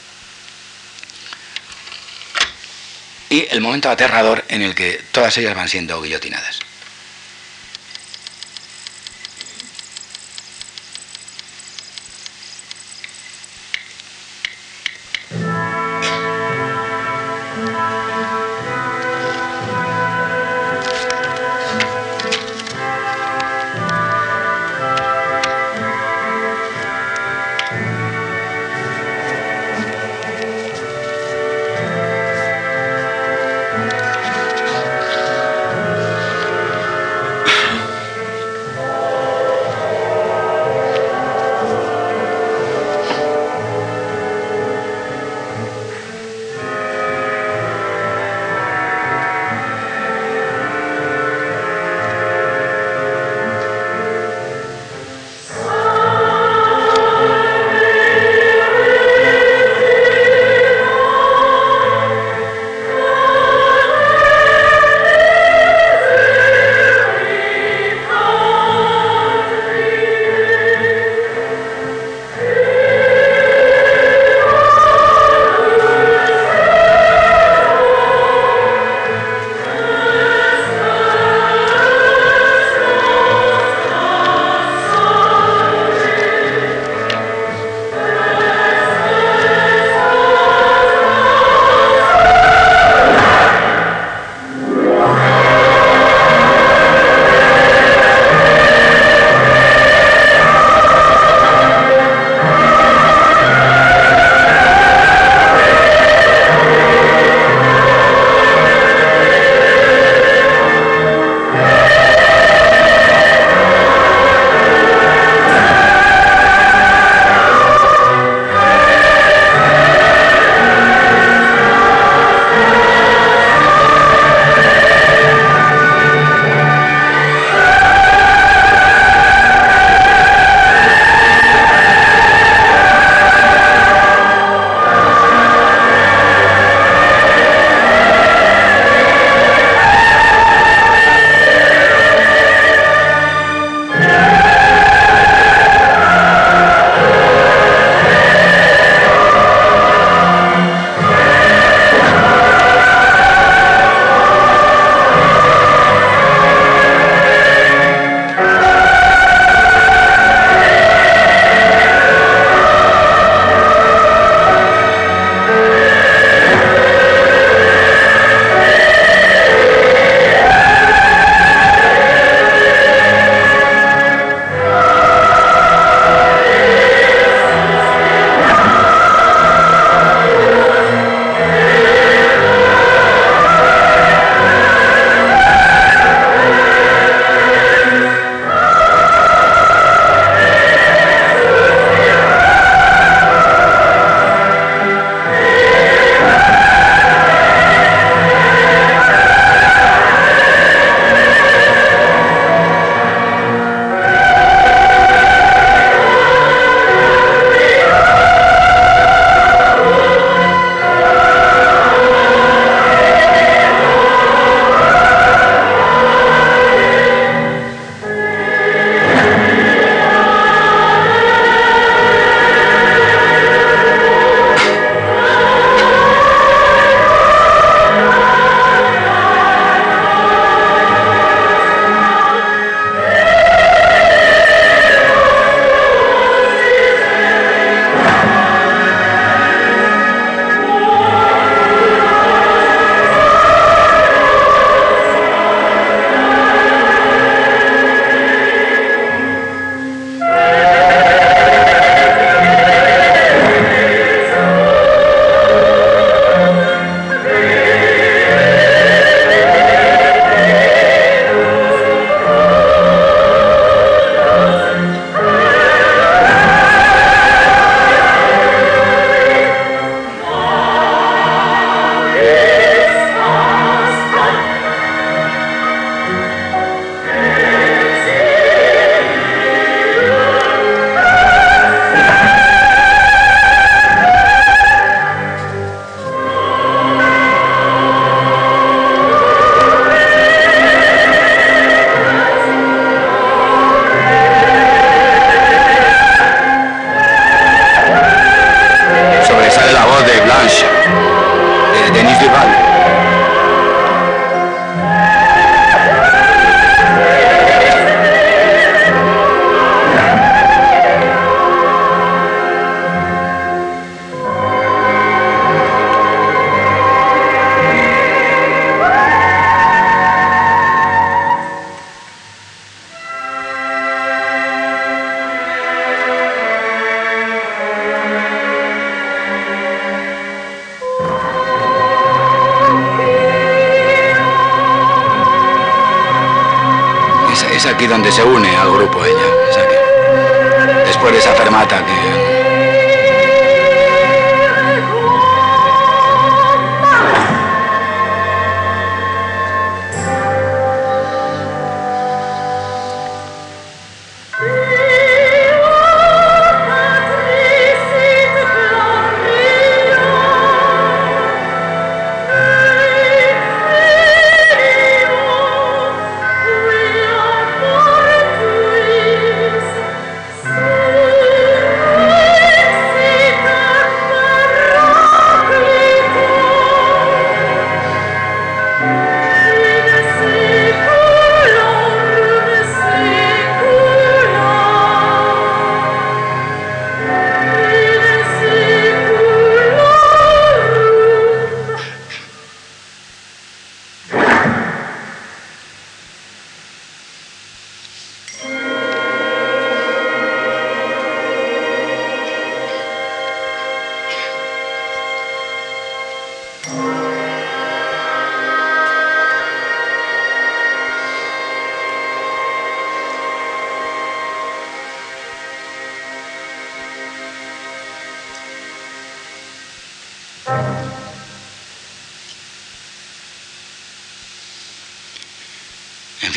S1: y el momento aterrador en el que todas ellas van siendo guillotinadas.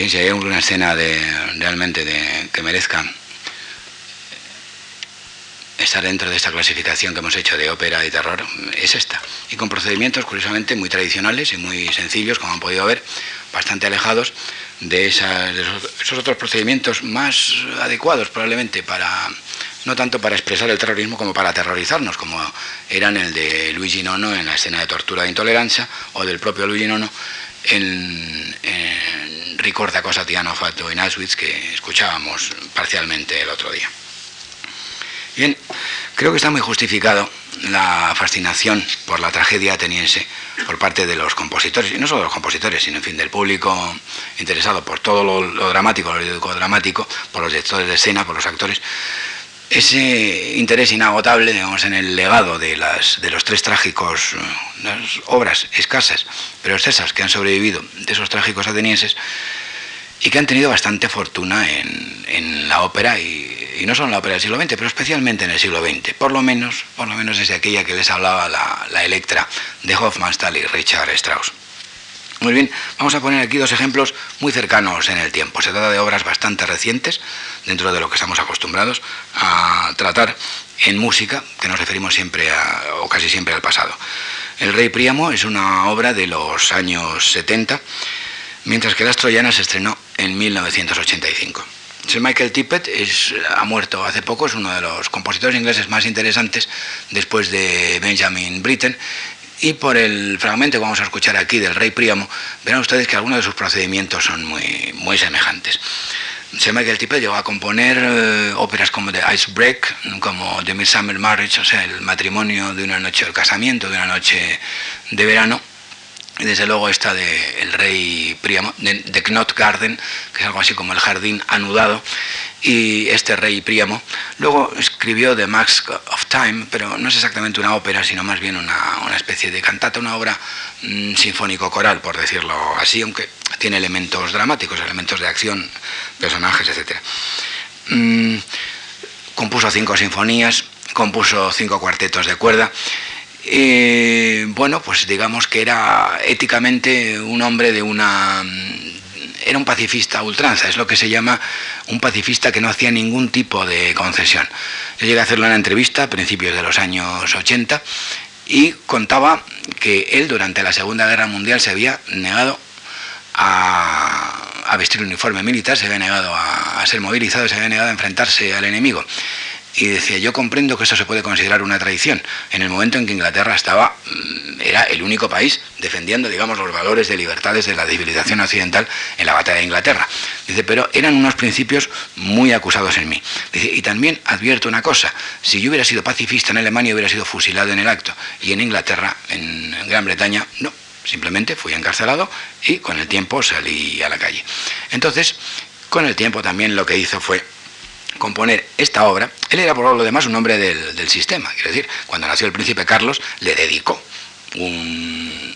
S1: Si hay una escena de, realmente de, que merezca estar dentro de esta clasificación que hemos hecho de ópera y terror, es esta. Y con procedimientos, curiosamente, muy tradicionales y muy sencillos, como han podido ver, bastante alejados de, esos otros procedimientos más adecuados probablemente para, no tanto para expresar el terrorismo como para aterrorizarnos, como eran el de Luigi Nono en la escena de tortura de intolerancia o del propio Luigi Nono en Ricorda cosa ti hanno fatto en Auschwitz que escuchábamos parcialmente el otro día. Bien, creo que está muy justificado la fascinación por la tragedia ateniense por parte de los compositores, y no solo de los compositores, sino en fin del público interesado por todo lo, dramático, lo dramático, por los directores de escena, por los actores, ese interés inagotable, digamos, en el legado de, las, de los tres trágicos, las obras escasas, pero esas que han sobrevivido de esos trágicos atenienses y que han tenido bastante fortuna en, en la ópera y, no solo en la ópera del siglo XX, pero especialmente en el siglo XX, por lo menos, por lo menos desde aquella que les hablaba la, Electra de Hofmannsthal y Richard Strauss. Muy bien, vamos a poner aquí dos ejemplos muy cercanos en el tiempo. Se trata de obras bastante recientes, dentro de lo que estamos acostumbrados a tratar en música, que nos referimos siempre a, o casi siempre al pasado. El Rey Príamo es una obra de los años 70, mientras que Las Troyanas se estrenó en 1985. Sir Michael Tippett es, ha muerto hace poco, es uno de los compositores ingleses más interesantes después de Benjamin Britten y por el fragmento que vamos a escuchar aquí del Rey Príamo, verán ustedes que algunos de sus procedimientos son muy, muy semejantes. Se me que el tipo llegó a componer eh, óperas como The Ice Break, como The Midsummer Marriage, o sea, el matrimonio de una noche, el casamiento de una noche de verano, desde luego esta de El Rey Príamo, de, Knot Garden, que es algo así como el jardín anudado, y este rey Príamo. Luego escribió The Mask of Time, pero no es exactamente una ópera, sino más bien una, una especie de cantata, una obra mm, sinfónico-coral, por decirlo así, aunque tiene elementos dramáticos, elementos de acción, personajes, etc. Mm, compuso cinco sinfonías, compuso cinco cuartetos de cuerda. Y, bueno, pues digamos que era éticamente un hombre de una era un pacifista ultranza, es lo que se llama un pacifista que no hacía ningún tipo de concesión. Yo llegué a hacerlo en una entrevista a principios de los años 80 y contaba que él durante la Segunda Guerra Mundial se había negado a, vestir uniforme militar, se había negado a ser movilizado, se había negado a enfrentarse al enemigo y decía, yo comprendo que esto se puede considerar una traición, en el momento en que Inglaterra estaba, mm, era el único país defendiendo, digamos, los valores de libertades de la civilización occidental en la batalla de Inglaterra. Dice, pero eran unos principios muy acusados en mí. Dice, y también advierto una cosa, si yo hubiera sido pacifista en Alemania hubiera sido fusilado en el acto, y en Inglaterra, en Gran Bretaña, no. Simplemente fui encarcelado y con el tiempo salí a la calle. Entonces, con el tiempo también lo que hizo fue componer esta obra, él era por lo demás un hombre del, sistema, quiero decir, cuando nació el príncipe Carlos le dedicó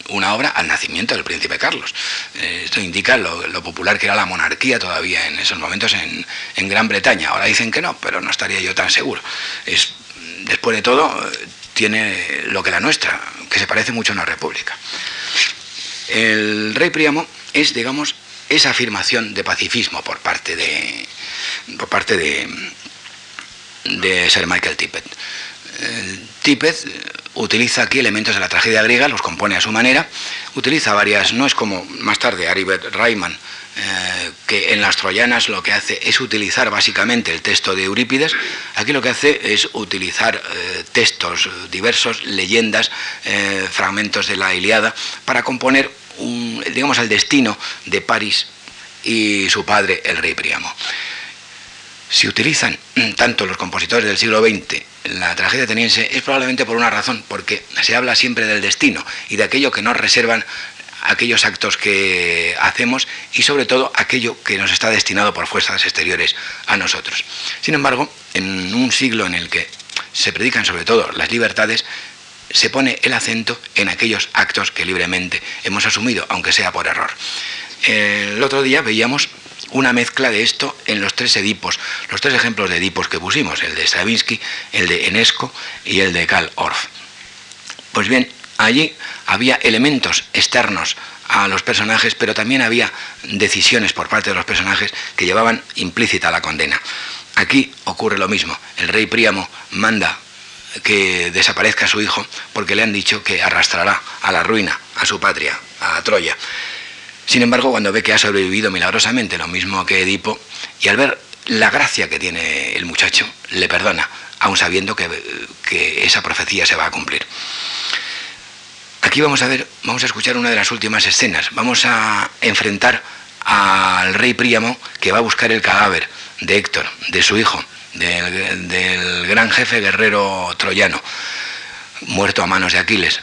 S1: una obra al nacimiento del príncipe Carlos. Eh, esto indica lo, popular que era la monarquía todavía en esos momentos en, en, Gran Bretaña. Ahora dicen que no, pero no estaría yo tan seguro. Es, después de todo, tiene lo que la nuestra, que se parece mucho a una república. El rey Príamo es, digamos, esa afirmación de pacifismo por parte de, por parte de, de Sir Michael Tippett. Tippett utiliza aquí elementos de la tragedia griega, los compone a su manera, utiliza varias, no es como más tarde Aribert Reimann, eh, que en las troyanas lo que hace es utilizar básicamente el texto de Eurípides, aquí lo que hace es utilizar eh, textos diversos, leyendas, eh, fragmentos de la Iliada, para componer, digamos, el destino de París y su padre, el rey Príamo. Si utilizan tanto los compositores del siglo XX la tragedia ateniense es probablemente por una razón, porque se habla siempre del destino y de aquello que nos reservan aquellos actos que hacemos y sobre todo aquello que nos está destinado por fuerzas exteriores a nosotros. Sin embargo, en un siglo en el que se predican sobre todo las libertades, se pone el acento en aquellos actos que libremente hemos asumido, aunque sea por error. El otro día veíamos una mezcla de esto en los tres Edipos, los tres ejemplos de Edipos que pusimos, el de Stravinsky, el de Enesco y el de Karl Orff. Pues bien, allí había elementos externos a los personajes, pero también había decisiones por parte de los personajes que llevaban implícita la condena. Aquí ocurre lo mismo. El rey Príamo manda que desaparezca su hijo porque le han dicho que arrastrará a la ruina a su patria, a Troya. Sin embargo, cuando ve que ha sobrevivido milagrosamente, lo mismo que Edipo, y al ver la gracia que tiene el muchacho, le perdona, aun sabiendo que, esa profecía se va a cumplir. Aquí vamos a ver, vamos a escuchar una de las últimas escenas. Vamos a enfrentar al rey Príamo que va a buscar el cadáver de Héctor, de su hijo, del, gran jefe guerrero troyano, muerto a manos de Aquiles.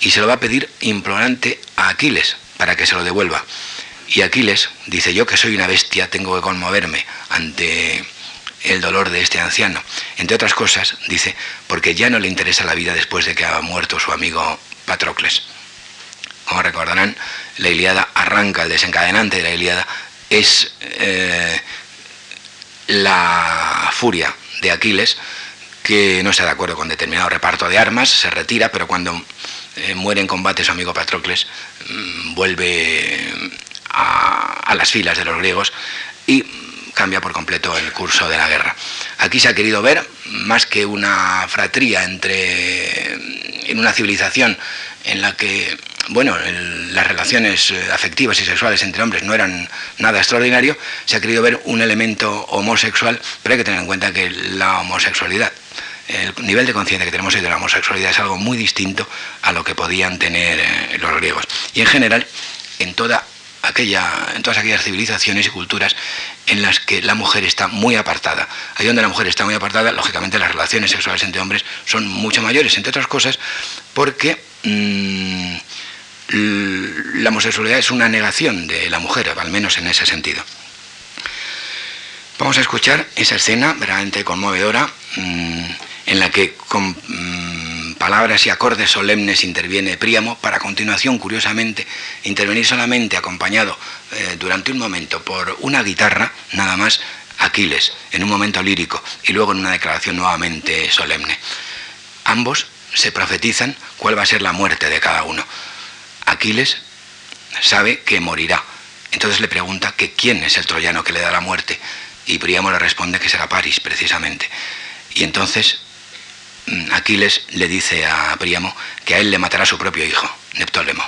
S1: Y se lo va a pedir implorante a Aquiles, para que se lo devuelva. Y Aquiles dice, yo que soy una bestia tengo que conmoverme ante el dolor de este anciano. Entre otras cosas, dice, porque ya no le interesa la vida después de que ha muerto su amigo Patrocles. Como recordarán, la Iliada arranca, el desencadenante de la Iliada es eh, la furia de Aquiles, que no está de acuerdo con determinado reparto de armas, se retira, pero cuando eh, muere en combate su amigo Patrocles, mm, vuelve a, las filas de los griegos y cambia por completo el curso de la guerra. Aquí se ha querido ver más que una fratría entre en una civilización en la que bueno, las relaciones eh, afectivas y sexuales entre hombres no eran nada extraordinario, se ha querido ver un elemento homosexual, pero hay que tener en cuenta que la homosexualidad el nivel de conciencia que tenemos hoy de la homosexualidad es algo muy distinto a lo que podían tener eh, los griegos. Y en general, en, toda aquella, en todas aquellas civilizaciones y culturas en las que la mujer está muy apartada. Ahí donde la mujer está muy apartada, lógicamente las relaciones sexuales entre hombres son mucho mayores, entre otras cosas, porque mm, la homosexualidad es una negación de la mujer, al menos en ese sentido. Vamos a escuchar esa escena verdaderamente conmovedora. Mm, en la que mm, palabras y acordes solemnes interviene Príamo, para continuación, curiosamente, intervenir solamente acompañado eh, durante un momento por una guitarra, nada más, Aquiles, en un momento lírico, y luego en una declaración nuevamente solemne. Ambos se profetizan cuál va a ser la muerte de cada uno. Aquiles sabe que morirá. Entonces le pregunta que quién es el troyano que le da la muerte. Y Príamo le responde que será París, precisamente. Y entonces Aquiles le dice a Príamo que a él le matará su propio hijo, Neptólemo.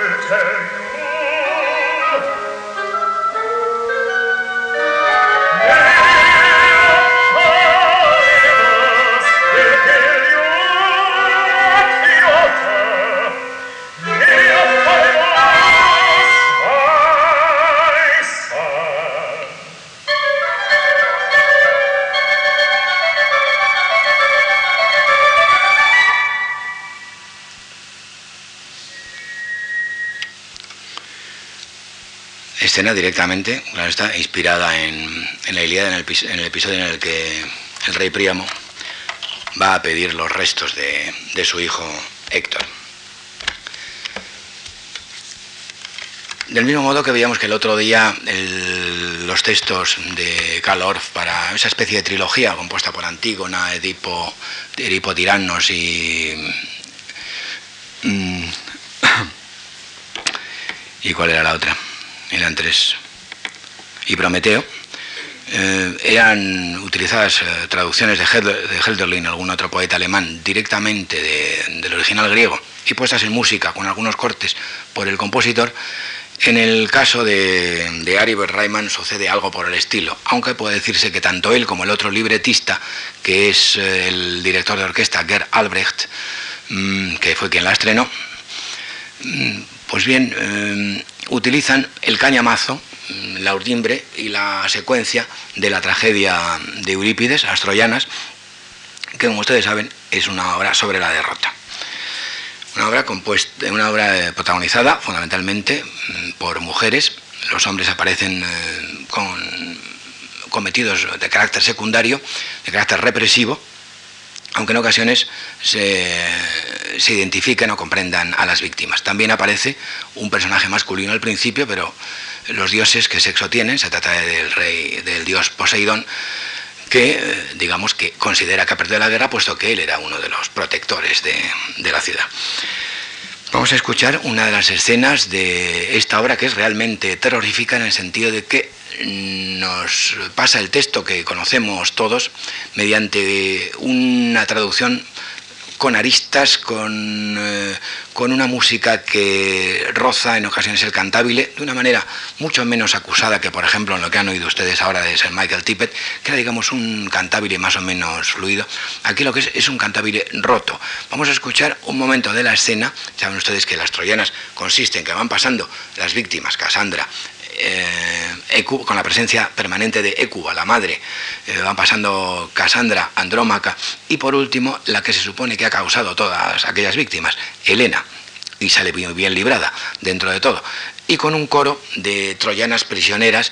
S1: will quel che escena directamente, claro está, inspirada en, la Ilíada, en el, episodio en el que el rey Príamo va a pedir los restos de, su hijo Héctor. Del mismo modo que veíamos que el otro día los textos de Calor para esa especie de trilogía compuesta por Antígona, Edipo, Edipo Tiranos y... Mm, ¿Y cuál era la otra? Eran tres, y Prometeo, eh, eran utilizadas eh, traducciones de, Helderlin, algún otro poeta alemán, directamente de, los original griego y puestas en música con algunos cortes por el compositor, en el caso de, de Ari sucede algo por el estilo, aunque puede decirse que tanto él como el otro libretista, que es eh, el director de orquesta Gerd Albrecht, mm, que fue quien la estrenó, mm, pues bien, eh, utilizan el cañamazo, mm, la urdimbre y la secuencia de la tragedia de Eurípides, Las Troyanas, que como ustedes saben es una obra sobre la derrota. Una obra, compuesta, una obra eh, protagonizada fundamentalmente mm, por mujeres. Los hombres aparecen eh, con cometidos de carácter secundario, de carácter represivo, aunque en ocasiones se, se, identifiquen o comprendan a las víctimas. También aparece un personaje masculino al principio, pero los dioses que sexo tienen, se trata del rey, del dios Poseidón, que eh, digamos que considera que ha perdido la guerra, puesto que él era uno de los protectores de, de la ciudad. Vamos a escuchar una de las escenas de esta obra que es realmente terrorífica en el sentido de que nos pasa el texto que conocemos todos mediante una traducción con aristas, con, eh, con, una música que roza en ocasiones el cantabile, de una manera mucho menos acusada que, por ejemplo, en lo que han oído ustedes ahora de Sir Michael Tippett, que era, digamos, un cantabile más o menos fluido. Aquí lo que es es un cantabile roto. Vamos a escuchar un momento de la escena. Saben ustedes que las troyanas consisten en que van pasando las víctimas, Cassandra, eh, con la presencia permanente de Ecuba, la madre, eh, van pasando Cassandra, Andrómaca y por último la que se supone que ha causado todas aquellas víctimas, Helena, y sale bien librada dentro de todo y con un coro de troyanas prisioneras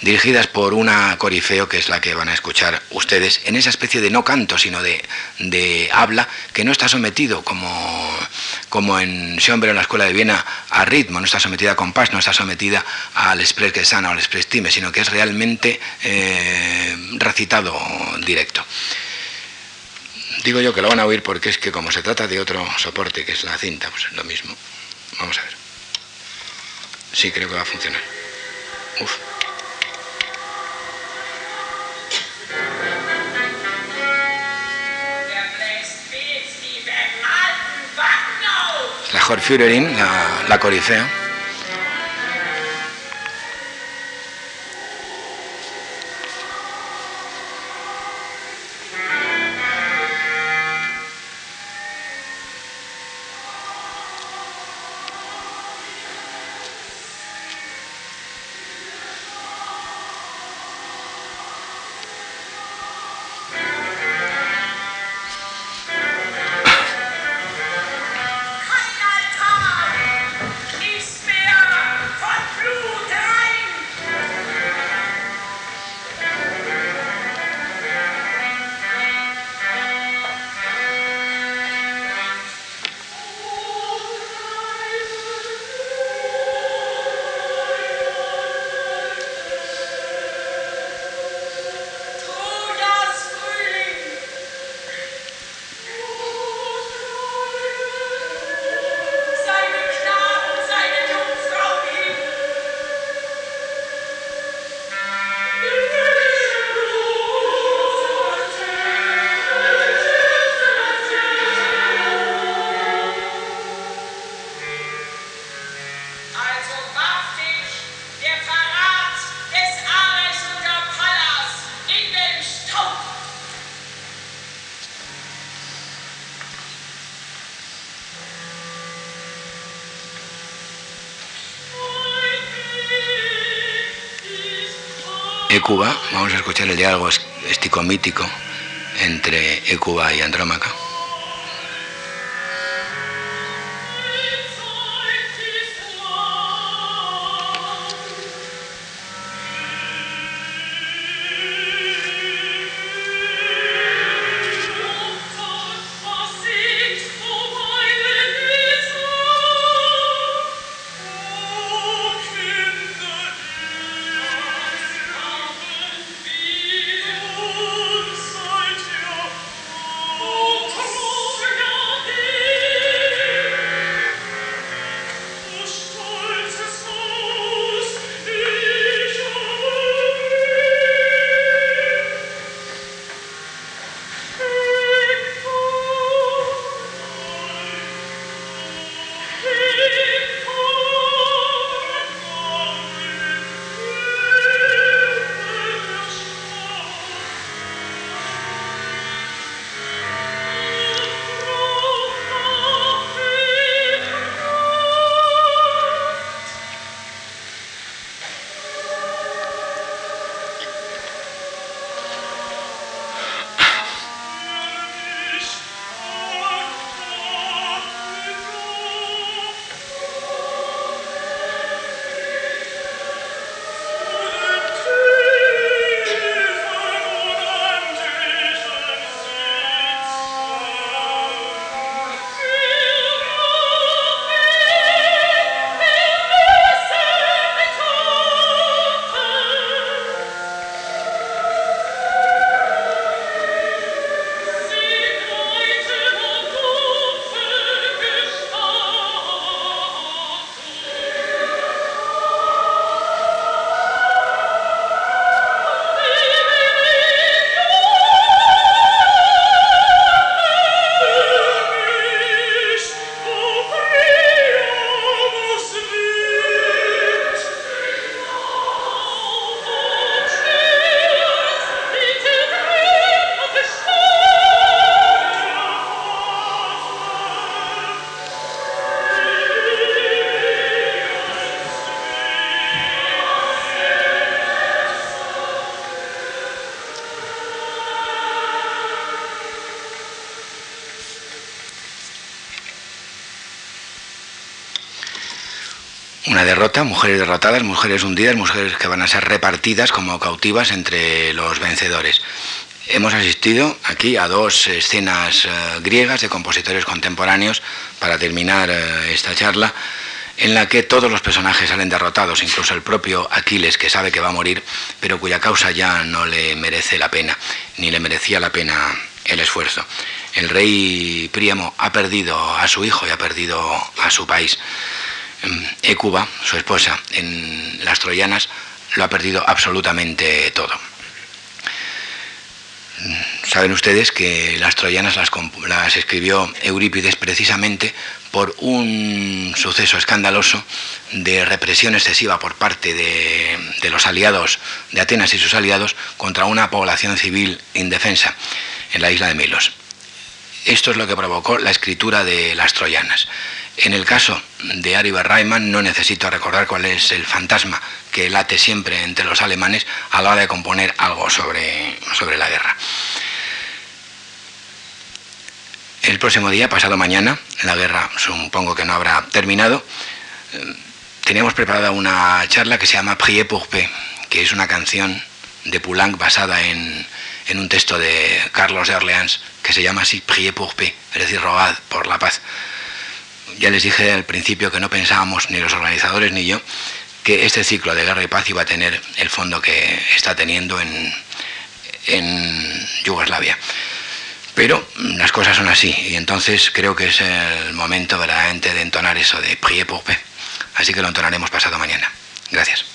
S1: dirigidas por una corifeo que es la que van a escuchar ustedes en esa especie de no canto, sino de, habla que no está sometido como, como en hombre en la Escuela de Viena a ritmo, no está sometida a compás, no está sometida al express que sana o al express time, sino que es realmente eh, recitado directo. Digo yo que lo van a oír porque es que como se trata de otro soporte que es la cinta, pues lo mismo. Vamos a ver. Sí, creo que va a funcionar. Uf. La Jorführerin, la, la corifea. Ecuba, vamos a escuchar el diálogo esticomítico entre Ecuba y Andrómaca. Una derrota, mujeres derrotadas, mujeres hundidas, mujeres que van a ser repartidas como cautivas entre los vencedores. Hemos asistido aquí a dos escenas eh, griegas de compositores contemporáneos para terminar eh, esta charla en la que todos los personajes salen derrotados, incluso el propio Aquiles, que sabe que va a morir, pero cuya causa ya no le merece la pena, ni le merecía la pena el esfuerzo. El rey Príamo ha perdido a su hijo y ha perdido a su país. Écuba, su esposa, en las Troyanas, lo ha perdido absolutamente todo. Saben ustedes que las Troyanas las, escribió Eurípides precisamente por un suceso escandaloso de represión excesiva por parte de, de, los aliados de Atenas y sus aliados contra una población civil indefensa en la isla de Milos. Esto es lo que provocó la escritura de las Troyanas. En el caso de Ari Raiman no necesito recordar cuál es el fantasma que late siempre entre los alemanes a la hora de componer algo sobre, sobre la guerra. El próximo día, pasado mañana, la guerra supongo que no habrá terminado, eh, teníamos preparada una charla que se llama Prier pour paix, que es una canción de Poulenc basada en, en un texto de Carlos de Orleans que se llama así Prier pour paix, es decir, rogad por la paz ya les dije al principio que no pensábamos, ni los organizadores ni yo, que este ciclo de guerra y paz iba a tener el fondo que está teniendo en, Yugoslavia. Pero las cosas son así, y entonces creo que es el momento verdaderamente de entonar eso de Prier pour paix. Así que lo entonaremos pasado mañana. Gracias.